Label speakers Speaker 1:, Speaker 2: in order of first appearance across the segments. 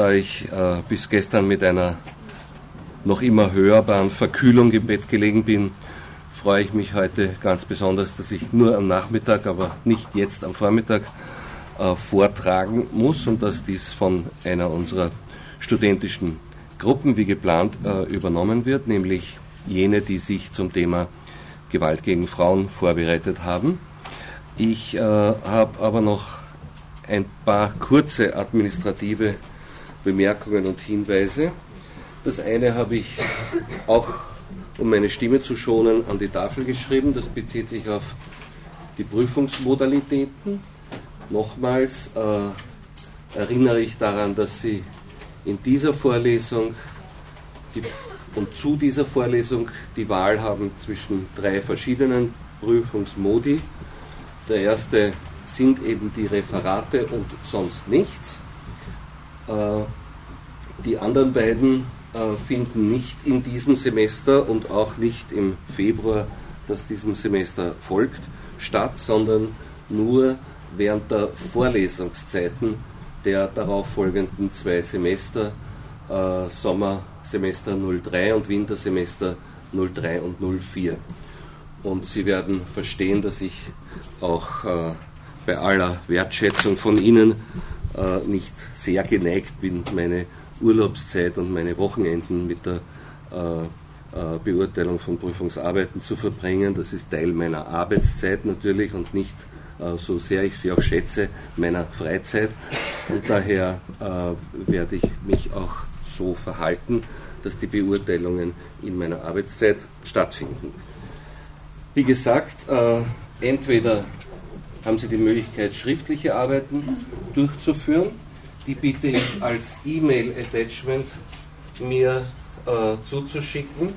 Speaker 1: da ich äh, bis gestern mit einer noch immer hörbaren Verkühlung im Bett gelegen bin, freue ich mich heute ganz besonders, dass ich nur am Nachmittag, aber nicht jetzt am Vormittag äh, vortragen muss und dass dies von einer unserer studentischen Gruppen wie geplant äh, übernommen wird, nämlich jene, die sich zum Thema Gewalt gegen Frauen vorbereitet haben. Ich äh, habe aber noch ein paar kurze administrative Bemerkungen und Hinweise. Das eine habe ich auch, um meine Stimme zu schonen, an die Tafel geschrieben. Das bezieht sich auf die Prüfungsmodalitäten. Nochmals äh, erinnere ich daran, dass Sie in dieser Vorlesung die, und zu dieser Vorlesung die Wahl haben zwischen drei verschiedenen Prüfungsmodi. Der erste sind eben die Referate und sonst nichts. Äh, die anderen beiden äh, finden nicht in diesem Semester und auch nicht im Februar, das diesem Semester folgt, statt, sondern nur während der Vorlesungszeiten der darauffolgenden zwei Semester, äh, Sommersemester 03 und Wintersemester 03 und 04. Und Sie werden verstehen, dass ich auch äh, bei aller Wertschätzung von Ihnen äh, nicht sehr geneigt bin, meine Urlaubszeit und meine Wochenenden mit der äh, äh, Beurteilung von Prüfungsarbeiten zu verbringen. Das ist Teil meiner Arbeitszeit natürlich und nicht äh, so sehr ich sie auch schätze, meiner Freizeit. Und daher äh, werde ich mich auch so verhalten, dass die Beurteilungen in meiner Arbeitszeit stattfinden. Wie gesagt, äh, entweder haben Sie die Möglichkeit, schriftliche Arbeiten durchzuführen. Die bitte ich als E-Mail-Attachment mir äh, zuzuschicken.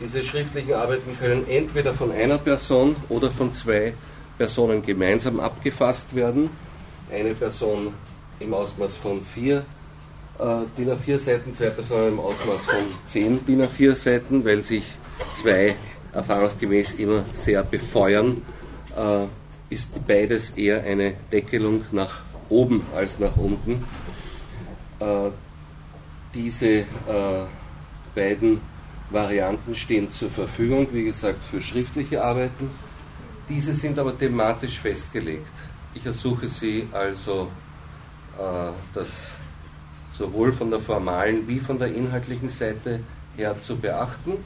Speaker 1: Diese schriftlichen Arbeiten können entweder von einer Person oder von zwei Personen gemeinsam abgefasst werden. Eine Person im Ausmaß von vier äh, DIN A4 Seiten, zwei Personen im Ausmaß von zehn DIN A4 Seiten, weil sich zwei erfahrungsgemäß immer sehr befeuern. Äh, ist beides eher eine Deckelung nach oben als nach unten. Äh, diese äh, beiden Varianten stehen zur Verfügung, wie gesagt, für schriftliche Arbeiten. Diese sind aber thematisch festgelegt. Ich ersuche Sie also, äh, das sowohl von der formalen wie von der inhaltlichen Seite her zu beachten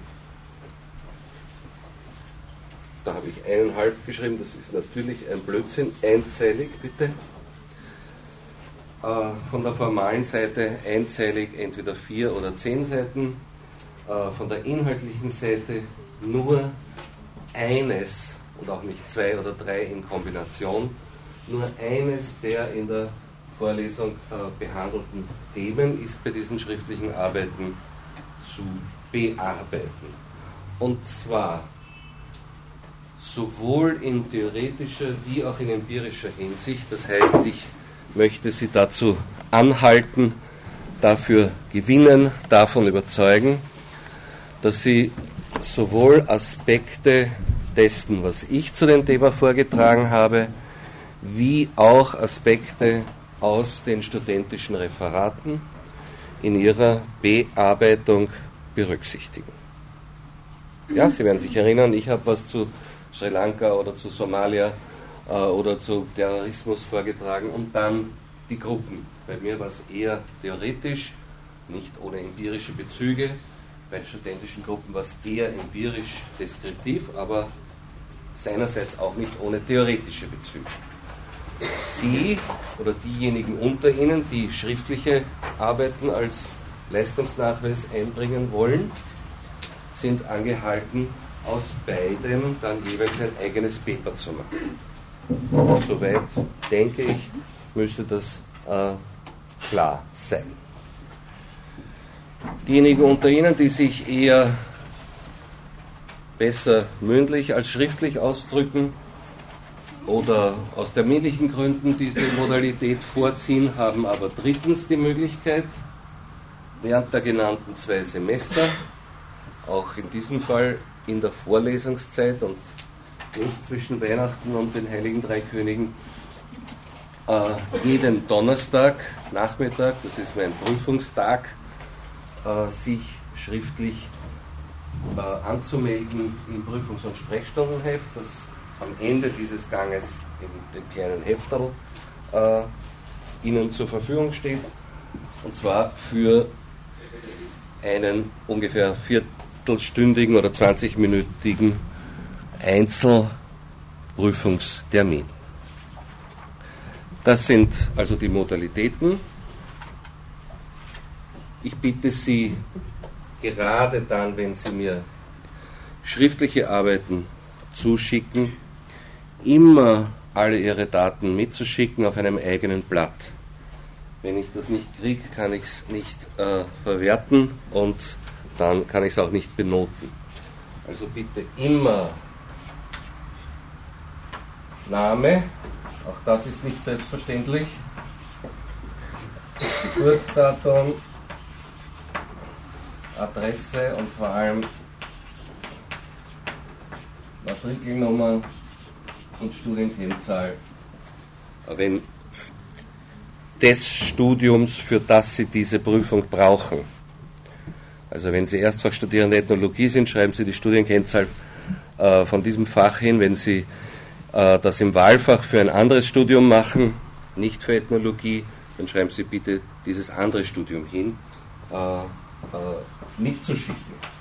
Speaker 1: da habe ich eineinhalb geschrieben, das ist natürlich ein Blödsinn, einzeilig bitte. Äh, von der formalen Seite einzeilig entweder vier oder zehn Seiten, äh, von der inhaltlichen Seite nur eines und auch nicht zwei oder drei in Kombination, nur eines der in der Vorlesung äh, behandelten Themen ist bei diesen schriftlichen Arbeiten zu bearbeiten. Und zwar sowohl in theoretischer wie auch in empirischer Hinsicht. Das heißt, ich möchte Sie dazu anhalten, dafür gewinnen, davon überzeugen, dass Sie sowohl Aspekte dessen, was ich zu dem Thema vorgetragen habe, wie auch Aspekte aus den studentischen Referaten in ihrer Bearbeitung berücksichtigen. Ja, Sie werden sich erinnern, ich habe was zu Sri Lanka oder zu Somalia äh, oder zu Terrorismus vorgetragen und dann die Gruppen. Bei mir war es eher theoretisch, nicht ohne empirische Bezüge. Bei den studentischen Gruppen war es eher empirisch deskriptiv, aber seinerseits auch nicht ohne theoretische Bezüge. Sie oder diejenigen unter Ihnen, die schriftliche Arbeiten als Leistungsnachweis einbringen wollen, sind angehalten, aus beidem dann jeweils ein eigenes Paper zu machen. Soweit denke ich, müsste das äh, klar sein. Diejenigen unter Ihnen, die sich eher besser mündlich als schriftlich ausdrücken oder aus terminlichen Gründen diese Modalität vorziehen, haben aber drittens die Möglichkeit, während der genannten zwei Semester, auch in diesem Fall in der Vorlesungszeit und zwischen Weihnachten und den Heiligen Drei Königen äh, jeden Donnerstag Nachmittag, das ist mein Prüfungstag, äh, sich schriftlich äh, anzumelden im Prüfungs- und Sprechstundenheft, das am Ende dieses Ganges in dem kleinen Hefterl äh, Ihnen zur Verfügung steht. Und zwar für einen ungefähr viertelstündigen oder 20-minütigen Einzelprüfungstermin. Das sind also die Modalitäten. Ich bitte Sie gerade dann, wenn Sie mir schriftliche Arbeiten zuschicken, immer alle Ihre Daten mitzuschicken auf einem eigenen Blatt. Wenn ich das nicht kriege, kann ich es nicht äh, verwerten und dann kann ich es auch nicht benoten. Also bitte immer Name, auch das ist nicht selbstverständlich, Geburtsdatum, Adresse und vor allem Matrikelnummer und Studienkennzahl. Wenn des Studiums, für das Sie diese Prüfung brauchen. Also wenn Sie Erstfachstudierende Ethnologie sind, schreiben Sie die Studienkennzahl äh, von diesem Fach hin. Wenn Sie äh, das im Wahlfach für ein anderes Studium machen, nicht für Ethnologie, dann schreiben Sie bitte dieses andere Studium hin, äh, äh mitzuschicken.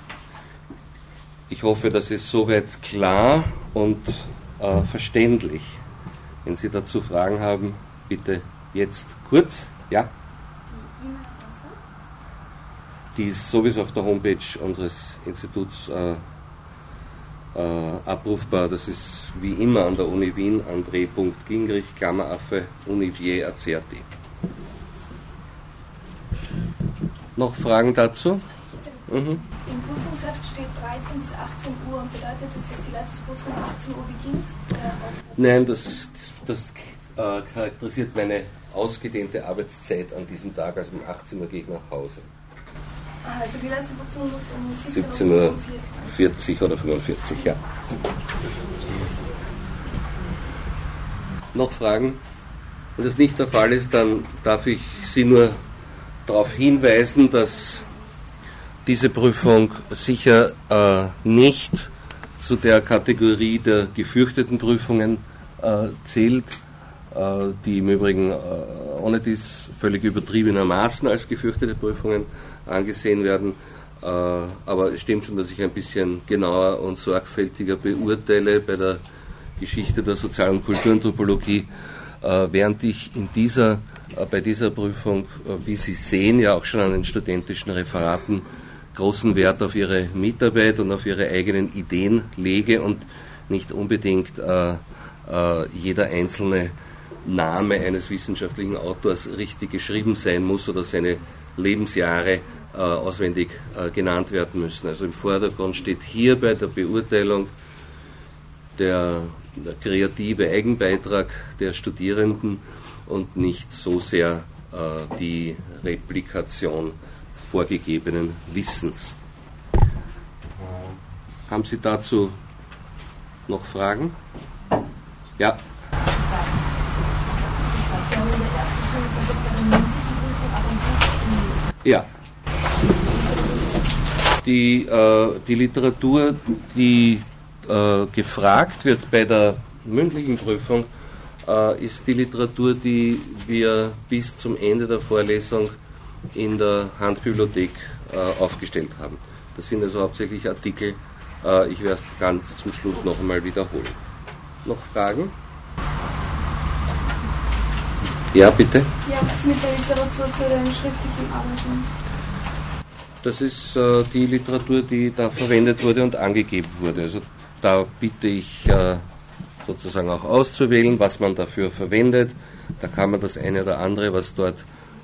Speaker 1: Ich hoffe, das ist soweit klar und äh, verständlich. Wenn Sie dazu Fragen haben, bitte jetzt kurz. Ja? Die ist sowieso auf der Homepage unseres Instituts äh, abrufbar. Das ist wie immer an der Uni Wien, andre.gingrich, Klammeraffe, Univier Azerti. Noch Fragen dazu?
Speaker 2: Mhm. Im Prüfungsheft steht 13 bis 18 Uhr und bedeutet das, dass die letzte Prüfung um 18 Uhr beginnt?
Speaker 1: Nein, das, das äh, charakterisiert meine ausgedehnte Arbeitszeit an diesem Tag. Also um 18 Uhr gehe ich nach Hause.
Speaker 2: Ah, also die letzte Prüfung muss um 17 Uhr
Speaker 1: 40 oder 45, ja. Noch Fragen? Wenn das nicht der Fall ist, dann darf ich Sie nur darauf hinweisen, dass diese Prüfung sicher äh, nicht zu der Kategorie der gefürchteten Prüfungen äh, zählt, äh, die im Übrigen äh, ohne dies völlig übertriebenermaßen als gefürchtete Prüfungen angesehen werden. Äh, aber es stimmt schon, dass ich ein bisschen genauer und sorgfältiger beurteile bei der Geschichte der Sozial- und Kulturanthropologie, äh, während ich in dieser, bei dieser Prüfung, wie Sie sehen, ja auch schon an den studentischen Referaten großen Wert auf ihre Mitarbeit und auf ihre eigenen Ideen lege und nicht unbedingt äh, äh, jeder einzelne Name eines wissenschaftlichen Autors richtig geschrieben sein muss oder seine Lebensjahre äh, auswendig äh, genannt werden müssen. Also im Vordergrund steht hier bei der Beurteilung der, der kreative Eigenbeitrag der Studierenden und nicht so sehr äh, die Replikation vorgegebenen Wissens. Haben Sie dazu noch Fragen? Ja. Ja. Die, äh, die Literatur, die äh, gefragt wird bei der mündlichen Prüfung, äh, ist die Literatur, die wir bis zum Ende der Vorlesung in der Handbibliothek äh, aufgestellt haben. Das sind also hauptsächlich Artikel. Äh, ich werde es ganz zum Schluss noch einmal wiederholen. Noch Fragen? Ja, bitte.
Speaker 2: Ja, was mit der Literatur zu den schriftlichen Arbeiten?
Speaker 1: Das ist äh, die Literatur, die da verwendet wurde und angegeben wurde. Also da bitte ich äh, sozusagen auch auszuwählen, was man dafür verwendet. Da kann man das eine oder andere, was dort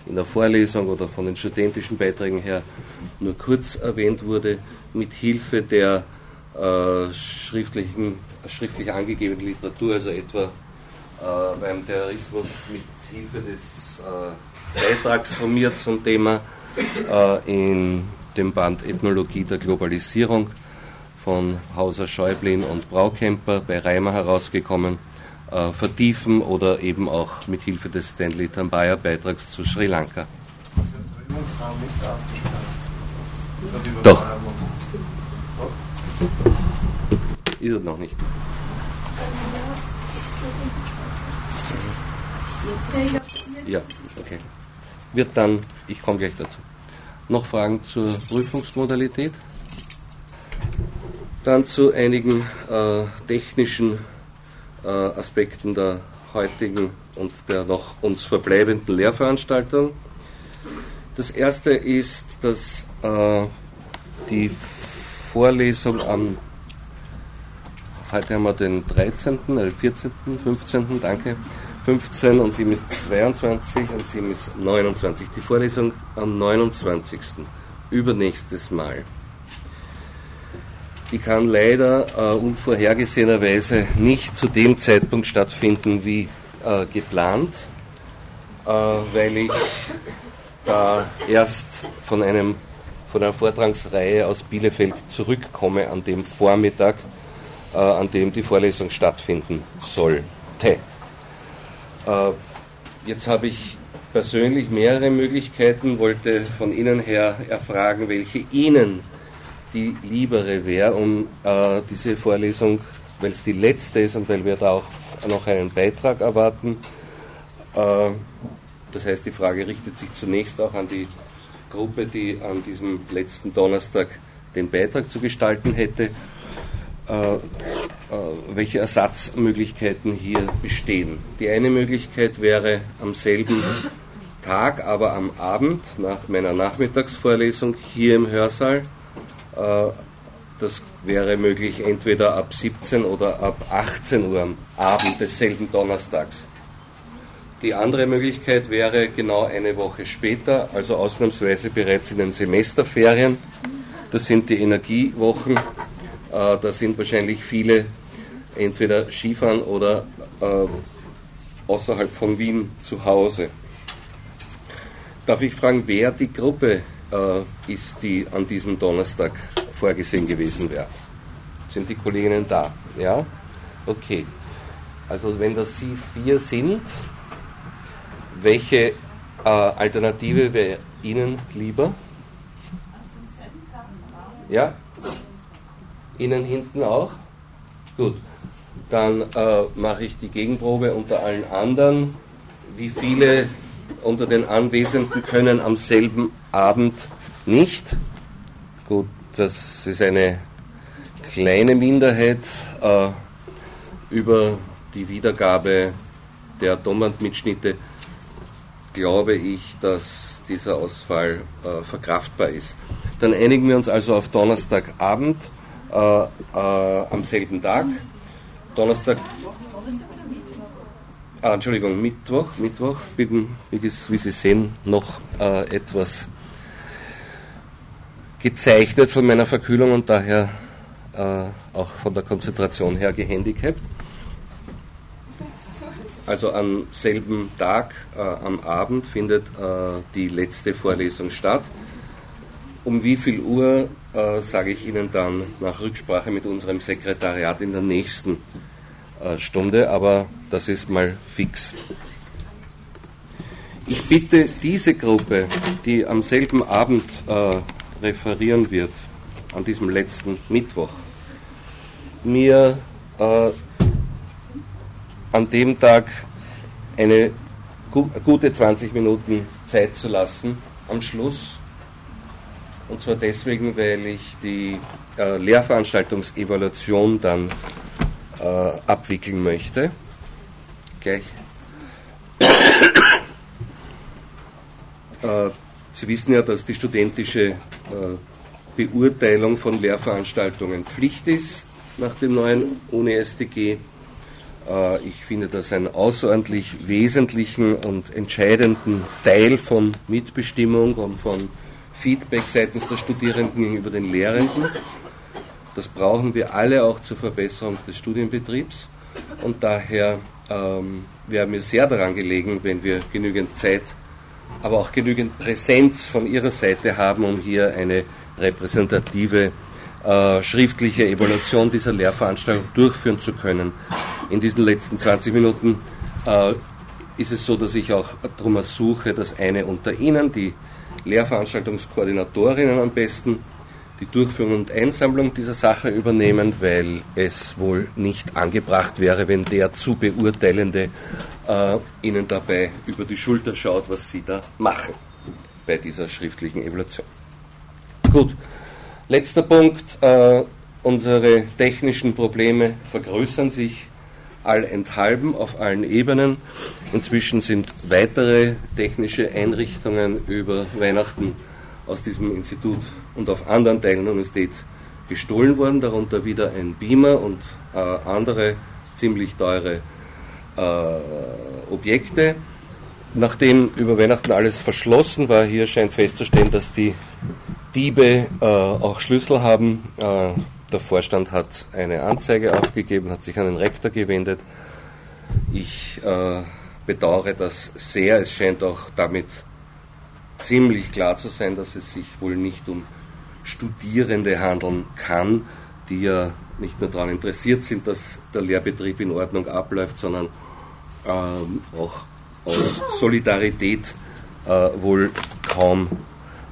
Speaker 1: in der Vorlesung oder von den studentischen Beiträgen her nur kurz erwähnt wurde, mit Hilfe der äh, schriftlichen, schriftlich angegebenen Literatur, also etwa äh, beim Terrorismus mit Hilfe des äh, Beitrags von mir zum Thema in dem Band Ethnologie der Globalisierung von Hauser Schäublin und Braukemper bei Reimer herausgekommen. äh, vertiefen oder eben auch mit Hilfe des Stanley Tambaya Beitrags zu Sri Lanka. Doch. Ist er noch nicht. Ja, okay. Wird dann, ich komme gleich dazu. Noch Fragen zur Prüfungsmodalität? Dann zu einigen äh, technischen äh, Aspekten der heutigen und der noch uns verbleibenden Lehrveranstaltung. Das erste ist, dass äh, die Vorlesung am, heute haben wir den 13., äh 14., 15., danke, 15 und 7 ist 22 und 7 ist 29. Die Vorlesung am 29. übernächstes Mal. Die kann leider äh, unvorhergesehenerweise nicht zu dem Zeitpunkt stattfinden wie äh, geplant, äh, weil ich da erst von, einem, von einer Vortragsreihe aus Bielefeld zurückkomme an dem Vormittag, äh, an dem die Vorlesung stattfinden sollte. Äh, jetzt habe ich persönlich mehrere Möglichkeiten, wollte von Ihnen her erfragen, welche Ihnen die liebere wäre, um äh, diese Vorlesung, weil es die letzte ist und weil wir da auch noch einen Beitrag erwarten. Äh, das heißt, die Frage richtet sich zunächst auch an die Gruppe, die an diesem letzten Donnerstag den Beitrag zu gestalten hätte, welche Ersatzmöglichkeiten hier bestehen. Die eine Möglichkeit wäre am selben Tag, aber am Abend nach meiner Nachmittagsvorlesung hier im Hörsaal. Äh, das wäre möglich entweder ab 17 oder ab 18 Uhr am Abend desselben Donnerstags. Die andere Möglichkeit wäre genau eine Woche später, also ausnahmsweise bereits in den Semesterferien. Das sind die Energiewochen. Äh, da sind wahrscheinlich viele entweder Skifahren oder äh, außerhalb von Wien zu Hause. Darf ich fragen, wer die Gruppe äh, ist, die an diesem Donnerstag vorgesehen gewesen wäre? Sind die Kolleginnen da? Ja? Okay. Also wenn das Sie vier sind, welche äh, Alternative wäre Ihnen lieber? Ja? Ihnen hinten auch? Gut. Dann äh, mache ich die Gegenprobe unter allen anderen. Wie viele unter den Anwesenden können am selben Abend nicht? Gut, das ist eine kleine Minderheit äh, über die Wiedergabe der Tonbandmitschnitte glaube ich, dass dieser Ausfall äh, verkraftbar ist. Dann einigen wir uns also auf Donnerstagabend äh, äh, am selben Tag. Donnerstag. Ah, Entschuldigung, Mittwoch. Mittwoch. Bin, wie, Sie sehen, noch äh, etwas gezeichnet von meiner Verkühlung und daher äh, auch von der Konzentration her gehandicapt also am selben Tag, äh, am Abend, findet äh, die letzte Vorlesung statt. Um wie viel Uhr äh, sage ich Ihnen dann nach Rücksprache mit unserem Sekretariat in der nächsten äh, Stunde, aber das ist mal fix. Ich bitte diese Gruppe, die am selben Abend äh, referieren wird, an diesem letzten Mittwoch, mir äh, an dem Tag eine gute 20 Minuten Zeit zu lassen am Schluss. Und zwar deswegen, weil ich die äh, Lehrveranstaltungsevaluation dann äh, abwickeln möchte. Gleich. äh, Sie wissen ja, dass die studentische äh, Beurteilung von Lehrveranstaltungen Pflicht ist nach dem neuen UNI-StG. Äh, ich finde das einen außerordentlich wesentlichen und entscheidenden Teil von Mitbestimmung und von Feedback seitens der Studierenden gegenüber den Lehrenden. Das brauchen wir alle auch zur Verbesserung des Studienbetriebs und daher ähm, wäre mir sehr daran gelegen, wenn wir genügend Zeit, aber auch genügend Präsenz von Ihrer Seite haben, um hier eine repräsentative äh, schriftliche Evaluation dieser Lehrveranstaltung durchführen zu können. In diesen letzten 20 Minuten äh, ist es so, dass ich auch darum ersuche, dass eine unter Ihnen, die Lehrveranstaltungskoordinatorinnen am besten, die Durchführung und Einsammlung dieser Sache übernehmen, weil es wohl nicht angebracht wäre, wenn der zu Beurteilende äh, Ihnen dabei über die Schulter schaut, was Sie da machen bei dieser schriftlichen Evaluation. Gut, letzter Punkt. Äh, unsere technischen Probleme vergrößern sich allenthalben auf allen Ebenen. Inzwischen sind weitere technische Einrichtungen über Weihnachten aus diesem Institut und auf anderen Teilen der Universität gestohlen worden, darunter wieder ein Beamer und äh, andere ziemlich teure äh, Objekte. Nachdem über Weihnachten alles verschlossen war, hier scheint festzustellen, dass die Diebe äh, auch Schlüssel haben. Der Vorstand hat eine Anzeige aufgegeben, hat sich an den Rektor gewendet. Ich äh, bedauere das sehr. Es scheint auch damit ziemlich klar zu sein, dass es sich wohl nicht um Studierende handeln kann, die ja nicht nur daran interessiert sind, dass der Lehrbetrieb in Ordnung abläuft, sondern ähm, auch aus Solidarität äh, wohl kaum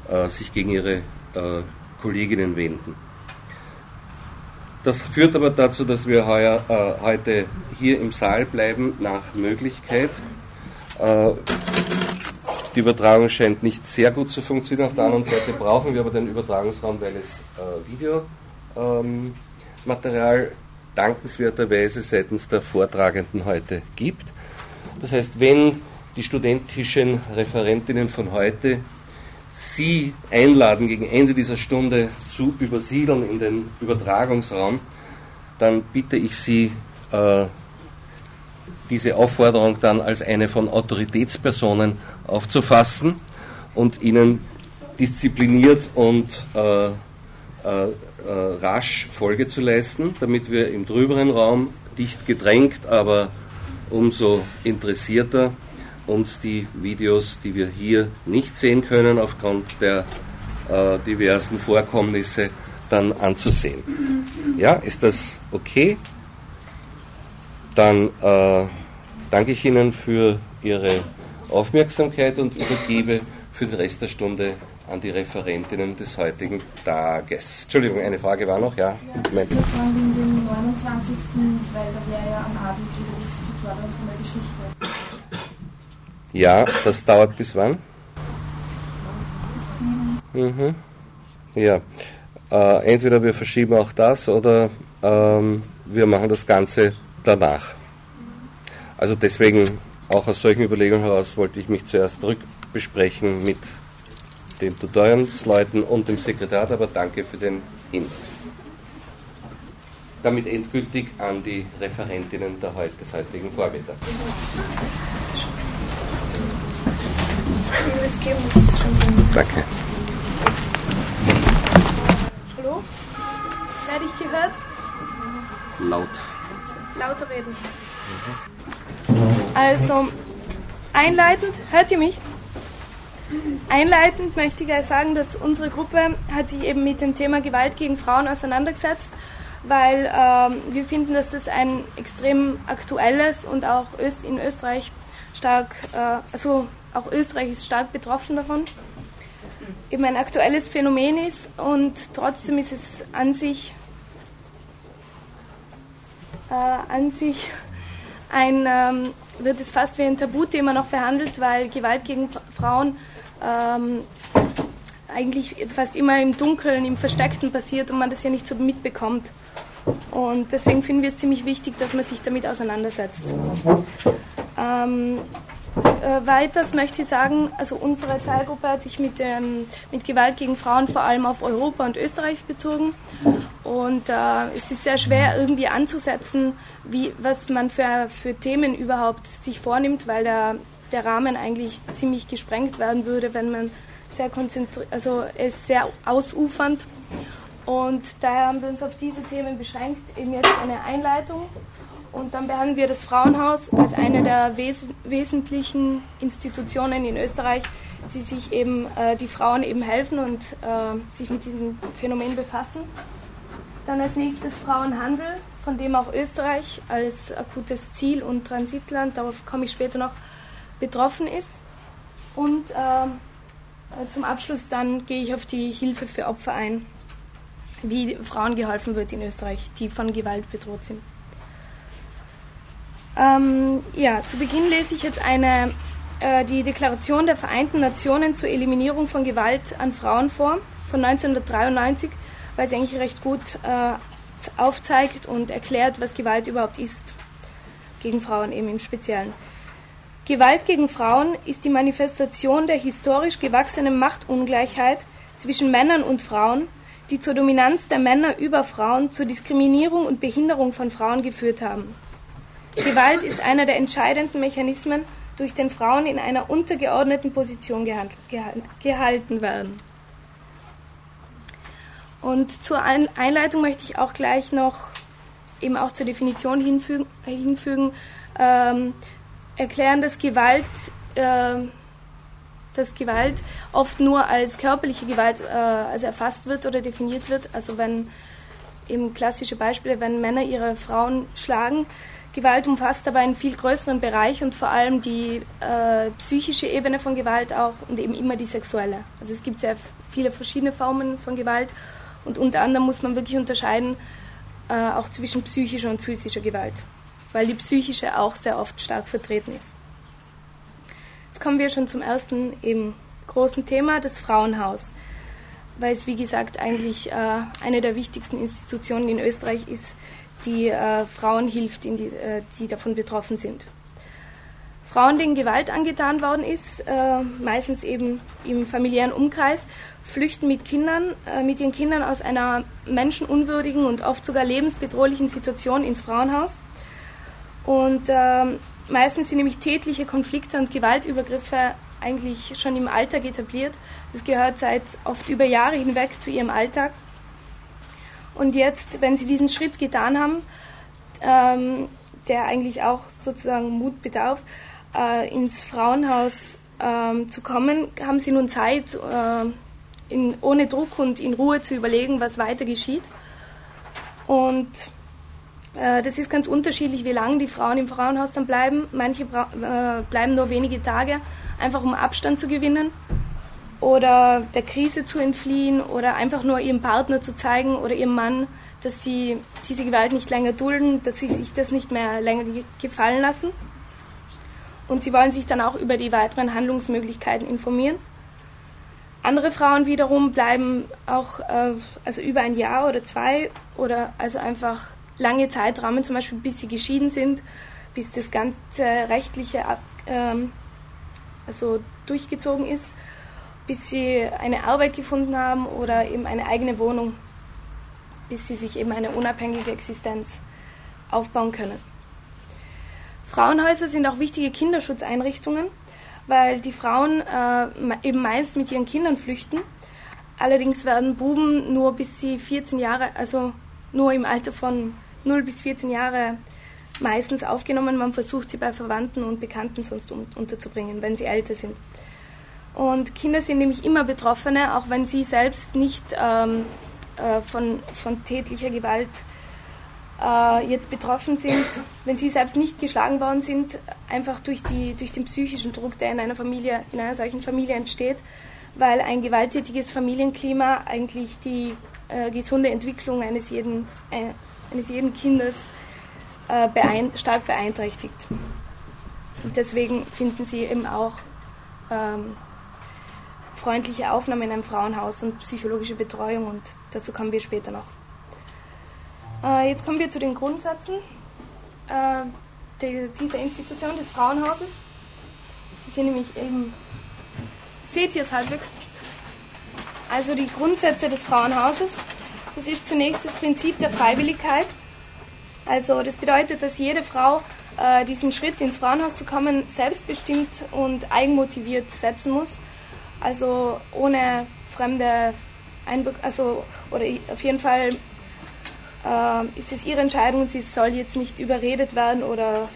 Speaker 1: äh, sich gegen ihre äh, Kolleginnen wenden. Das führt aber dazu, dass wir heuer, äh, heute hier im Saal bleiben nach Möglichkeit. Äh, die Übertragung scheint nicht sehr gut zu funktionieren. Auf der anderen Seite brauchen wir aber den Übertragungsraum, weil es äh, Videomaterial ähm, dankenswerterweise seitens der Vortragenden heute gibt. Das heißt, wenn die studentischen Referentinnen von heute Sie einladen, gegen Ende dieser Stunde zu übersiedeln in den Übertragungsraum, dann bitte ich Sie, äh, diese Aufforderung dann als eine von Autoritätspersonen aufzufassen und ihnen diszipliniert und äh, äh, äh, rasch Folge zu leisten, damit wir im drüberen Raum dicht gedrängt, aber umso interessierter uns die Videos, die wir hier nicht sehen können aufgrund der äh, diversen Vorkommnisse, dann anzusehen. Ja, ist das okay? Dann äh, danke ich Ihnen für Ihre Aufmerksamkeit und übergebe für den Rest der Stunde an die Referentinnen des heutigen Tages. Entschuldigung, eine Frage war noch, ja? ja
Speaker 2: Moment. Das war den 29. weil da wäre ja am Abend die Tutorium von der Geschichte.
Speaker 1: Ja, das dauert bis wann? Mhm. Ja. Äh, entweder wir verschieben auch das oder ähm, wir machen das Ganze danach. Also deswegen, auch aus solchen Überlegungen heraus, wollte ich mich zuerst rückbesprechen mit den Tutorialsleuten und dem Sekretariat, aber danke für den Hinweis. Damit endgültig an die Referentinnen der heut, des heutigen Vormittags. Danke.
Speaker 2: Hallo? Werde ich gehört?
Speaker 1: Laut.
Speaker 2: Lauter reden. Also, einleitend, hört ihr mich? Einleitend möchte ich sagen, dass unsere Gruppe hat sich eben mit dem Thema Gewalt gegen Frauen auseinandergesetzt, weil ähm, wir finden, dass es ein extrem aktuelles und auch in Österreich stark, äh, also auch Österreich ist stark betroffen davon, eben ein aktuelles Phänomen ist und trotzdem ist es an sich, äh, an sich ein, ähm, wird es fast wie ein Tabuthema noch behandelt, weil Gewalt gegen Frauen ähm, eigentlich fast immer im Dunkeln, im Versteckten passiert und man das ja nicht so mitbekommt. Und deswegen finden wir es ziemlich wichtig, dass man sich damit auseinandersetzt. Ähm, äh, weiters möchte ich sagen, also unsere Teilgruppe hat sich mit, ähm, mit Gewalt gegen Frauen vor allem auf Europa und Österreich bezogen. Und äh, es ist sehr schwer irgendwie anzusetzen, wie, was man für, für Themen überhaupt sich vornimmt, weil der, der Rahmen eigentlich ziemlich gesprengt werden würde, wenn man sehr konzentriert, also es sehr ausufernd. Und daher haben wir uns auf diese Themen beschränkt, eben jetzt eine Einleitung und dann behandeln wir das Frauenhaus als eine der wes wesentlichen Institutionen in Österreich, die sich eben äh, die Frauen eben helfen und äh, sich mit diesem Phänomen befassen. Dann als nächstes Frauenhandel. von dem auch Österreich als akutes Ziel und Transitland, darauf komme ich später noch, betroffen ist. Und ähm, zum Abschluss dann gehe ich auf die Hilfe für Opfer ein, wie Frauen geholfen wird in Österreich, die von Gewalt bedroht sind. Ähm, ja, zu Beginn lese ich jetzt eine, äh, die Deklaration der Vereinten Nationen zur Eliminierung von Gewalt an Frauen vor, von 1993, weil sie eigentlich recht gut äh, aufzeigt und erklärt, was Gewalt überhaupt ist, gegen Frauen eben im Speziellen. Gewalt gegen Frauen ist die Manifestation der historisch gewachsenen Machtungleichheit zwischen Männern und Frauen, die zur Dominanz der Männer über Frauen, zur Diskriminierung und Behinderung von Frauen geführt haben. Gewalt ist einer der entscheidenden Mechanismen, durch den Frauen in einer untergeordneten Position gehalten werden. Und zur Einleitung möchte ich auch gleich noch eben auch zur Definition hinfügen, hinfügen ähm, erklären, dass Gewalt, äh, dass Gewalt oft nur als körperliche Gewalt äh, also erfasst wird oder definiert wird. Also wenn eben klassische Beispiele, wenn Männer ihre Frauen schlagen, Gewalt umfasst aber einen viel größeren Bereich und vor allem die äh, psychische Ebene von Gewalt auch und eben immer die sexuelle. Also es gibt sehr viele verschiedene Formen von Gewalt und unter anderem muss man wirklich unterscheiden äh, auch zwischen psychischer und physischer Gewalt, weil die psychische auch sehr oft stark vertreten ist. Jetzt kommen wir schon zum ersten eben großen Thema, das Frauenhaus, weil es wie gesagt eigentlich äh, eine der wichtigsten Institutionen in Österreich ist, die äh, Frauen hilft, die, äh, die davon betroffen sind. Frauen, denen Gewalt angetan worden ist, äh, meistens eben im familiären Umkreis, flüchten mit Kindern, äh, mit ihren Kindern aus einer menschenunwürdigen und oft sogar lebensbedrohlichen Situation ins Frauenhaus. Und ähm, meistens sind nämlich tätliche Konflikte und Gewaltübergriffe eigentlich schon im Alltag etabliert. Das gehört seit oft über Jahre hinweg zu ihrem Alltag. Und jetzt, wenn sie diesen Schritt getan haben, ähm, der eigentlich auch sozusagen Mut bedarf, äh, ins Frauenhaus ähm, zu kommen, haben sie nun Zeit, äh, in, ohne Druck und in Ruhe zu überlegen, was weiter geschieht. Und äh, das ist ganz unterschiedlich, wie lange die Frauen im Frauenhaus dann bleiben. Manche äh, bleiben nur wenige Tage, einfach um Abstand zu gewinnen oder der Krise zu entfliehen oder einfach nur ihrem Partner zu zeigen oder ihrem Mann, dass sie diese Gewalt nicht länger dulden, dass sie sich das nicht mehr länger gefallen lassen. Und sie wollen sich dann auch über die weiteren Handlungsmöglichkeiten informieren. Andere Frauen wiederum bleiben auch äh, also über ein Jahr oder zwei oder also einfach lange Zeitrahmen, zum Beispiel bis sie geschieden sind, bis das ganze rechtliche ähm, also durchgezogen ist bis sie eine Arbeit gefunden haben oder eben eine eigene Wohnung, bis sie sich eben eine unabhängige Existenz aufbauen können. Frauenhäuser sind auch wichtige Kinderschutzeinrichtungen, weil die Frauen äh, eben meist mit ihren Kindern flüchten. Allerdings werden Buben nur bis sie 14 Jahre, also nur im Alter von 0 bis 14 Jahre meistens aufgenommen. Man versucht sie bei Verwandten und Bekannten sonst unterzubringen, wenn sie älter sind. Und Kinder sind nämlich immer Betroffene, auch wenn sie selbst nicht ähm, äh, von, von tätlicher Gewalt äh, jetzt betroffen sind, wenn sie selbst nicht geschlagen worden sind, einfach durch, die, durch den psychischen Druck, der in einer Familie, in einer solchen Familie entsteht, weil ein gewalttätiges Familienklima eigentlich die äh, gesunde Entwicklung eines jeden, äh, eines jeden Kindes äh, beein stark beeinträchtigt. Und deswegen finden sie eben auch ähm, freundliche Aufnahme in einem Frauenhaus und psychologische Betreuung und dazu kommen wir später noch. Äh, jetzt kommen wir zu den Grundsätzen äh, die, dieser Institution des Frauenhauses. Die sind nämlich eben, seht ihr es halbwegs? Also die Grundsätze des Frauenhauses. Das ist zunächst das Prinzip der Freiwilligkeit. Also das bedeutet, dass jede Frau äh, diesen Schritt ins Frauenhaus zu kommen selbstbestimmt und eigenmotiviert setzen muss also ohne fremde Einwirkung, also oder auf jeden Fall äh, ist es ihre Entscheidung sie soll jetzt nicht überredet werden oder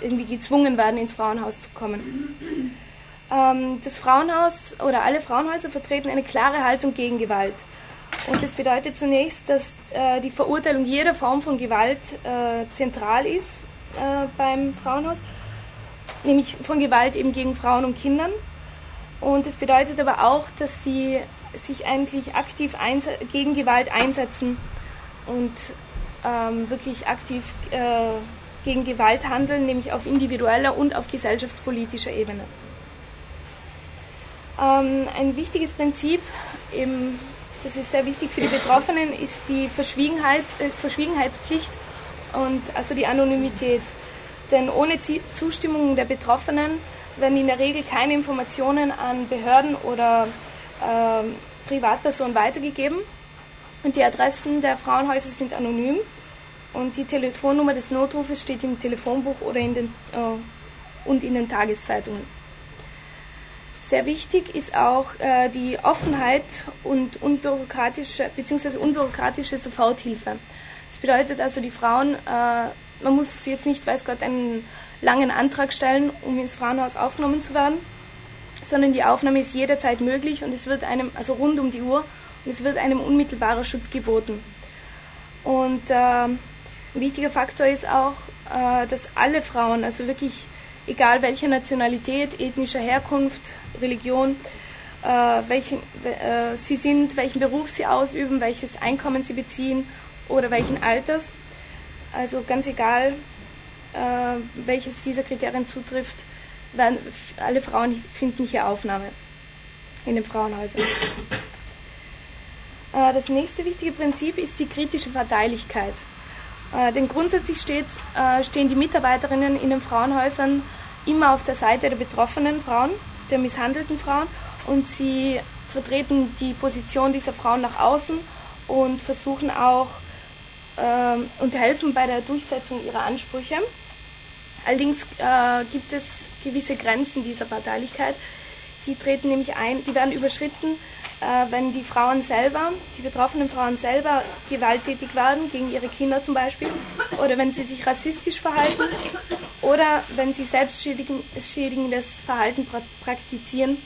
Speaker 2: irgendwie gezwungen werden, ins Frauenhaus zu kommen. Ähm, das Frauenhaus oder alle Frauenhäuser vertreten eine klare Haltung gegen Gewalt. Und das bedeutet zunächst, dass äh, die Verurteilung jeder Form von Gewalt äh, zentral ist äh, beim Frauenhaus, nämlich von Gewalt eben gegen Frauen und Kindern. Und das bedeutet aber auch, dass sie sich eigentlich aktiv gegen Gewalt einsetzen und ähm, wirklich aktiv äh, gegen Gewalt handeln, nämlich auf individueller und auf gesellschaftspolitischer Ebene. Ähm, ein wichtiges Prinzip, eben, das ist sehr wichtig für die Betroffenen, ist die Verschwiegenheit, äh, Verschwiegenheitspflicht und also die Anonymität. Denn ohne Zustimmung der Betroffenen werden in der Regel keine Informationen an Behörden oder äh, Privatpersonen weitergegeben. Und die Adressen der Frauenhäuser sind anonym. Und die Telefonnummer des Notrufes steht im Telefonbuch oder in den, äh, und in den Tageszeitungen. Sehr wichtig ist auch äh, die Offenheit und unbürokratische bzw. unbürokratische Soforthilfe. Das bedeutet also, die Frauen, äh, man muss jetzt nicht, weiß Gott, einen langen Antrag stellen, um ins Frauenhaus aufgenommen zu werden, sondern die Aufnahme ist jederzeit möglich und es wird einem, also rund um die Uhr, und es wird einem unmittelbarer Schutz geboten. Und äh, ein wichtiger Faktor ist auch, äh, dass alle Frauen, also wirklich egal welche Nationalität, ethnischer Herkunft, Religion, äh, welchen äh, sie sind, welchen Beruf sie ausüben, welches Einkommen sie beziehen oder welchen Alters, also ganz egal, welches dieser Kriterien zutrifft, werden alle Frauen finden hier Aufnahme in den Frauenhäusern. Äh, das nächste wichtige Prinzip ist die kritische Parteilichkeit. Äh, denn grundsätzlich steht, äh, stehen die Mitarbeiterinnen in den Frauenhäusern immer auf der Seite der betroffenen Frauen, der misshandelten Frauen und sie vertreten die Position dieser Frauen nach außen und versuchen auch ähm, und helfen bei der Durchsetzung ihrer Ansprüche. Allerdings äh, gibt es gewisse Grenzen dieser Parteilichkeit. Die treten nämlich ein, die werden überschritten, äh, wenn die Frauen selber, die betroffenen Frauen selber gewalttätig werden, gegen ihre Kinder zum Beispiel, oder wenn sie sich rassistisch verhalten, oder wenn sie selbstschädigendes Verhalten praktizieren.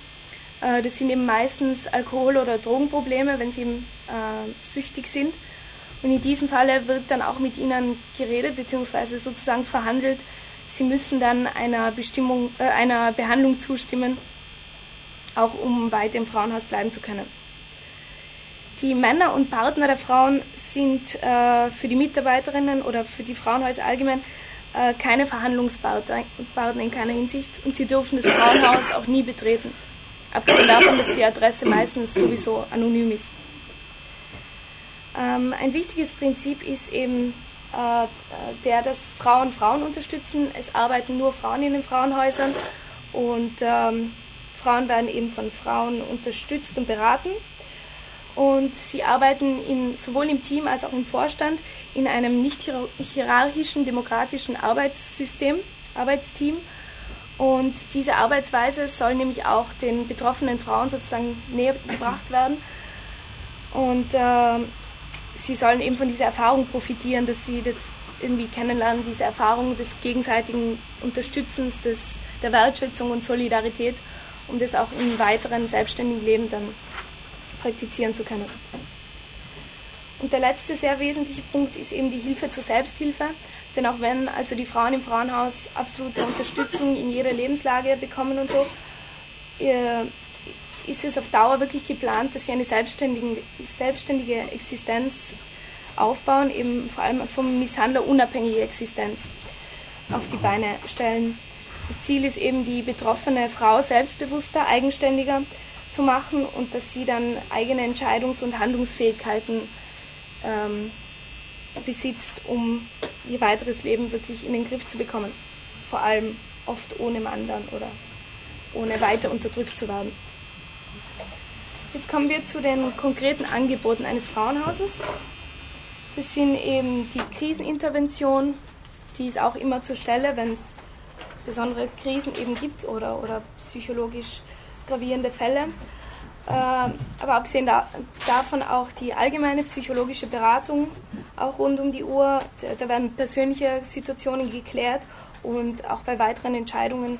Speaker 2: Äh, das sind eben meistens Alkohol- oder Drogenprobleme, wenn sie eben, äh, süchtig sind. Und in diesem Falle wird dann auch mit ihnen geredet, beziehungsweise sozusagen verhandelt, Sie müssen dann einer, Bestimmung, äh, einer Behandlung zustimmen, auch um weiter im Frauenhaus bleiben zu können. Die Männer und Partner der Frauen sind äh, für die Mitarbeiterinnen oder für die Frauenhäuser allgemein äh, keine Verhandlungspartner in keiner Hinsicht und sie dürfen das Frauenhaus auch nie betreten. Abgesehen davon, dass die Adresse meistens sowieso anonym ist. Ähm, ein wichtiges Prinzip ist eben der das Frauen Frauen unterstützen. Es arbeiten nur Frauen in den Frauenhäusern und ähm, Frauen werden eben von Frauen unterstützt und beraten. Und sie arbeiten in, sowohl im Team als auch im Vorstand in einem nicht hierarchischen, demokratischen Arbeitssystem, Arbeitsteam. Und diese Arbeitsweise soll nämlich auch den betroffenen Frauen sozusagen näher gebracht werden. Und äh, sie sollen eben von dieser Erfahrung profitieren, dass sie das irgendwie kennenlernen, diese Erfahrung des gegenseitigen Unterstützens, des, der Wertschätzung und Solidarität, um das auch im weiteren selbstständigen Leben dann praktizieren zu können. Und der letzte sehr wesentliche Punkt ist eben die Hilfe zur Selbsthilfe. Denn auch wenn also die Frauen im Frauenhaus absolute Unterstützung in jeder Lebenslage bekommen und so, ist es auf Dauer wirklich geplant, dass sie eine selbstständige, Existenz aufbauen, eben vor allem vom Misshandler unabhängige Existenz auf die Beine stellen. Das Ziel ist eben, die betroffene Frau selbstbewusster, eigenständiger zu machen und dass sie dann eigene Entscheidungs- und Handlungsfähigkeiten ähm, besitzt, um ihr weiteres Leben wirklich in den Griff zu bekommen. Vor allem oft ohne Mann dann oder ohne weiter unterdrückt zu werden. Jetzt kommen wir zu den konkreten Angeboten eines Frauenhauses. Das sind eben die Krisenintervention, die ist auch immer zur Stelle, wenn es besondere Krisen eben gibt oder, oder psychologisch gravierende Fälle. Äh, aber abgesehen da, davon auch die allgemeine psychologische Beratung, auch rund um die Uhr. Da werden persönliche Situationen geklärt und auch bei weiteren Entscheidungen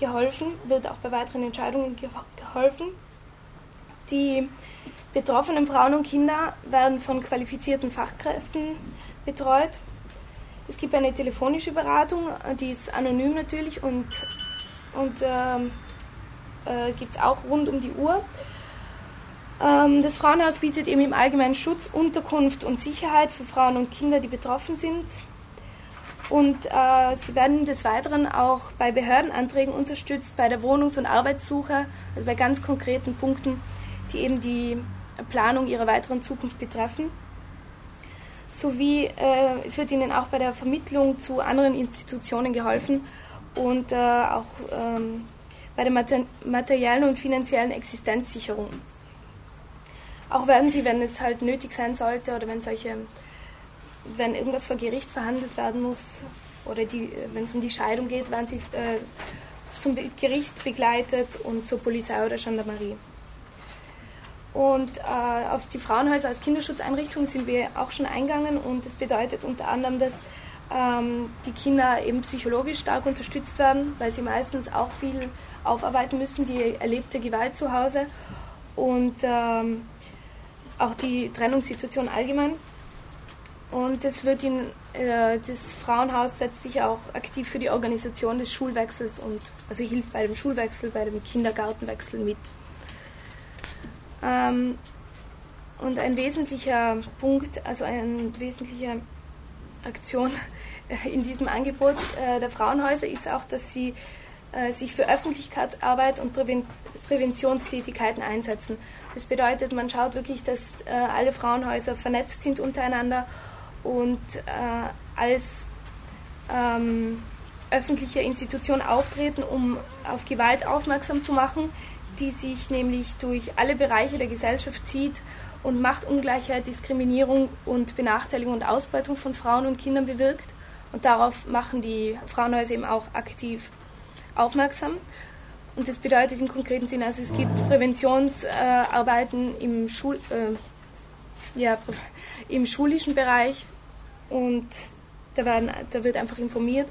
Speaker 2: geholfen, wird auch bei weiteren Entscheidungen geholfen. Die betroffenen Frauen und Kinder werden von qualifizierten Fachkräften betreut. Es gibt eine telefonische Beratung, die ist anonym natürlich und, und ähm, äh, gibt es auch rund um die Uhr. Ähm, das Frauenhaus bietet eben im Allgemeinen Schutz, Unterkunft und Sicherheit für Frauen und Kinder, die betroffen sind. Und äh, sie werden des Weiteren auch bei Behördenanträgen unterstützt, bei der Wohnungs- und Arbeitssuche, also bei ganz konkreten Punkten, die eben die Planung ihrer weiteren Zukunft betreffen. Sowie äh, es wird ihnen auch bei der Vermittlung zu anderen Institutionen geholfen und äh, auch ähm, bei der materiellen und finanziellen Existenzsicherung. Auch werden sie, wenn es halt nötig sein sollte oder wenn solche, wenn irgendwas vor Gericht verhandelt werden muss oder wenn es um die Scheidung geht, werden sie äh, zum Gericht begleitet und zur Polizei oder Gendarmerie. Und äh, auf die Frauenhäuser als Kinderschutzeinrichtung sind wir auch schon eingegangen und das bedeutet unter anderem, dass ähm, die Kinder eben psychologisch stark unterstützt werden, weil sie meistens auch viel aufarbeiten müssen, die erlebte Gewalt zu Hause und ähm, auch die Trennungssituation allgemein. Und das wird in, äh, das Frauenhaus setzt sich auch aktiv für die Organisation des Schulwechsels und also hilft bei dem Schulwechsel, bei dem Kindergartenwechsel mit. Ähm, und ein wesentlicher Punkt, also eine wesentliche Aktion in diesem Angebot äh, der Frauenhäuser ist auch, dass sie äh, sich für Öffentlichkeitsarbeit und Präven Präventionstätigkeiten einsetzen. Das bedeutet, man schaut wirklich, dass äh, alle Frauenhäuser vernetzt sind untereinander und äh, als ähm, öffentliche Institution auftreten, um auf Gewalt aufmerksam zu machen, die sich nämlich durch alle Bereiche der Gesellschaft zieht und Machtungleichheit, Diskriminierung und Benachteiligung und Ausbeutung von Frauen und Kindern bewirkt. Und darauf machen die Frauenhäuser eben auch aktiv aufmerksam. Und das bedeutet im konkreten Sinne, also es gibt Präventionsarbeiten äh, im, Schul, äh, ja, im schulischen Bereich und da, werden, da wird einfach informiert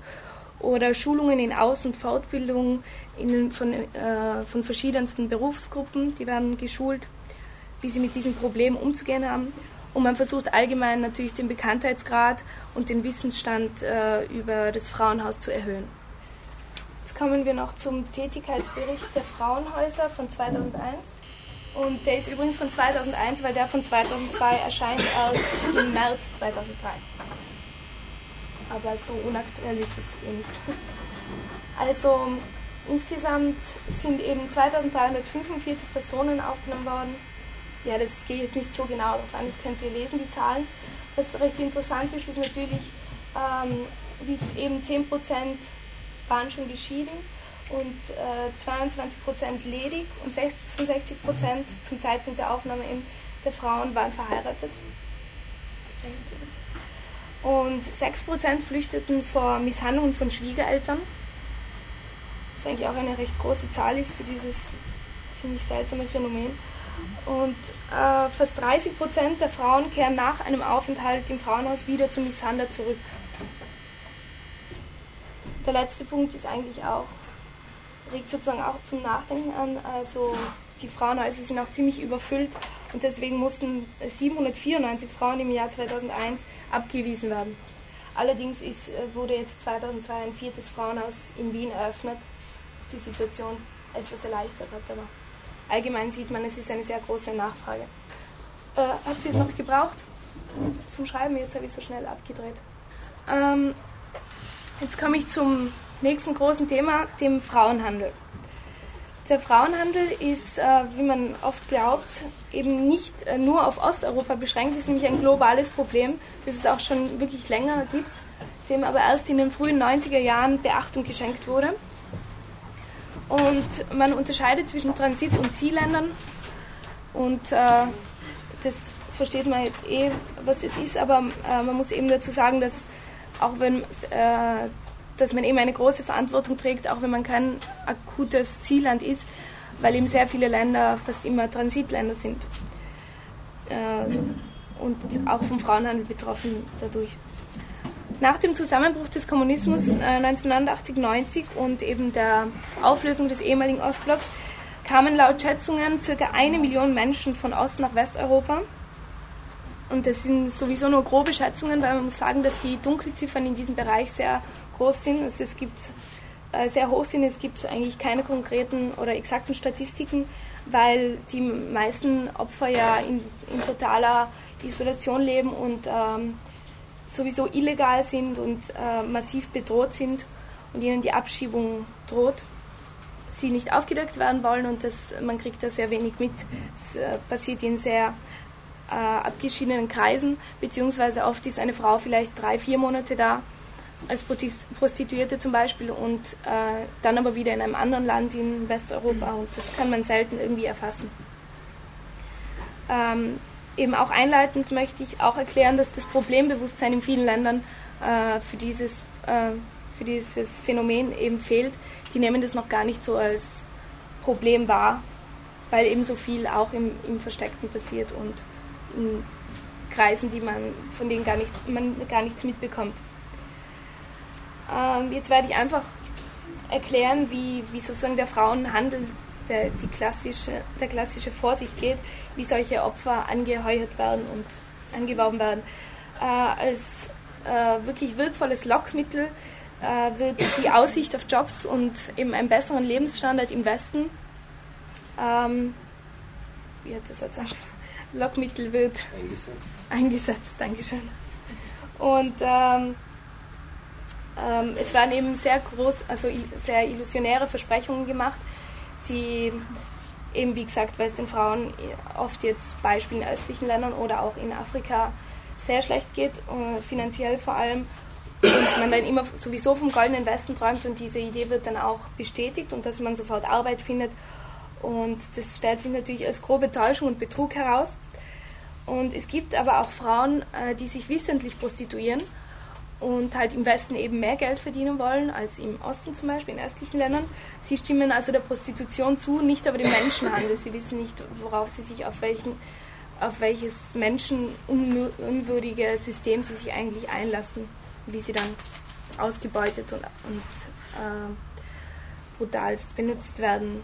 Speaker 2: oder Schulungen in Aus- und Fortbildung in, von, äh, von verschiedensten Berufsgruppen, die werden geschult, wie sie mit diesem Problem umzugehen haben. Und man versucht allgemein natürlich den Bekanntheitsgrad und den Wissensstand äh, über das Frauenhaus zu erhöhen. Jetzt kommen wir noch zum Tätigkeitsbericht der Frauenhäuser von 2001. Und der ist übrigens von 2001, weil der von 2002 erscheint erst im März 2003 aber so unaktuell ist es eh nicht. Also insgesamt sind eben 2345 Personen aufgenommen worden. Ja, das geht jetzt nicht so genau darauf an, das können Sie lesen, die Zahlen. Was recht interessant ist, ist natürlich, ähm, wie eben 10% waren schon geschieden und äh, 22% ledig und 66% zum Zeitpunkt der Aufnahme der Frauen waren verheiratet. Und 6% flüchteten vor Misshandlungen von Schwiegereltern. Was eigentlich auch eine recht große Zahl ist für dieses ziemlich seltsame Phänomen. Und äh, fast 30% der Frauen kehren nach einem Aufenthalt im Frauenhaus wieder zum Misshandler zurück. Der letzte Punkt ist eigentlich auch, regt sozusagen auch zum Nachdenken an. Also die Frauenhäuser sind auch ziemlich überfüllt und deswegen mussten 794 Frauen im Jahr 2001 abgewiesen werden. Allerdings ist, äh, wurde jetzt 2002 ein viertes Frauenhaus in Wien eröffnet, was die Situation etwas erleichtert hat. Aber allgemein sieht man, es ist eine sehr große Nachfrage. Äh, hat sie es noch gebraucht zum Schreiben? Jetzt habe ich so schnell abgedreht. Ähm, jetzt komme ich zum nächsten großen Thema, dem Frauenhandel. Der Frauenhandel ist, äh, wie man oft glaubt, eben nicht äh, nur auf Osteuropa beschränkt, ist nämlich ein globales Problem, das es auch schon wirklich länger gibt, dem aber erst in den frühen 90er Jahren Beachtung geschenkt wurde. Und man unterscheidet zwischen Transit- und Zielländern. Und äh, das versteht man jetzt eh, was das ist, aber man muss eben dazu sagen, dass auch wenn äh, dass man eben eine große Verantwortung trägt, auch wenn man kein akutes Zielland ist, weil eben sehr viele Länder fast immer Transitländer sind äh, und auch vom Frauenhandel betroffen dadurch. Nach dem Zusammenbruch des Kommunismus äh, 1989-90 und eben der Auflösung des ehemaligen Ostblocks kamen laut Schätzungen circa eine Million Menschen von Ost nach Westeuropa. Und das sind sowieso nur grobe Schätzungen, weil man muss sagen, dass die Dunkelziffern in diesem Bereich sehr sind. Also es gibt äh, sehr hoch sind. Es gibt eigentlich keine konkreten oder exakten Statistiken, weil die meisten Opfer ja in, in totaler Isolation leben und ähm, sowieso illegal sind und äh, massiv bedroht sind und ihnen die Abschiebung droht, sie nicht aufgedeckt werden wollen und das, man kriegt da sehr wenig mit. Es äh, passiert in sehr äh, abgeschiedenen Kreisen, beziehungsweise oft ist eine Frau vielleicht drei, vier Monate da als Prostituierte zum Beispiel und äh, dann aber wieder in einem anderen Land in Westeuropa und das kann man selten irgendwie erfassen. Ähm, eben auch einleitend möchte ich auch erklären, dass das Problembewusstsein in vielen Ländern äh, für, dieses, äh, für dieses Phänomen eben fehlt. Die nehmen das noch gar nicht so als Problem wahr, weil eben so viel auch im, im Versteckten passiert und in Kreisen, die man, von denen gar nicht, man gar nichts mitbekommt. Ähm, jetzt werde ich einfach erklären, wie, wie sozusagen der Frauenhandel, der, die klassische, der klassische vor sich geht, wie solche Opfer angeheuert werden und angeworben werden. Äh, als äh, wirklich wirkvolles Lockmittel äh, wird die Aussicht auf Jobs und eben einen besseren Lebensstandard im Westen, ähm, wie hat das jetzt auch, Lockmittel wird eingesetzt. Eingesetzt, Dankeschön. Und ähm, ähm, es werden eben sehr groß, also sehr illusionäre Versprechungen gemacht, die eben wie gesagt, weil es den Frauen oft jetzt Beispiel in östlichen Ländern oder auch in Afrika sehr schlecht geht, äh, finanziell vor allem. Und man dann immer sowieso vom goldenen Westen träumt und diese Idee wird dann auch bestätigt und dass man sofort Arbeit findet. Und das stellt sich natürlich als grobe Täuschung und Betrug heraus. Und es gibt aber auch Frauen, äh, die sich wissentlich prostituieren und halt im Westen eben mehr Geld verdienen wollen als im Osten zum Beispiel, in östlichen Ländern. Sie stimmen also der Prostitution zu, nicht aber dem Menschenhandel. Sie wissen nicht, worauf sie sich, auf, welchen, auf welches menschenunwürdige System sie sich eigentlich einlassen, wie sie dann ausgebeutet und, und äh, brutalst benutzt werden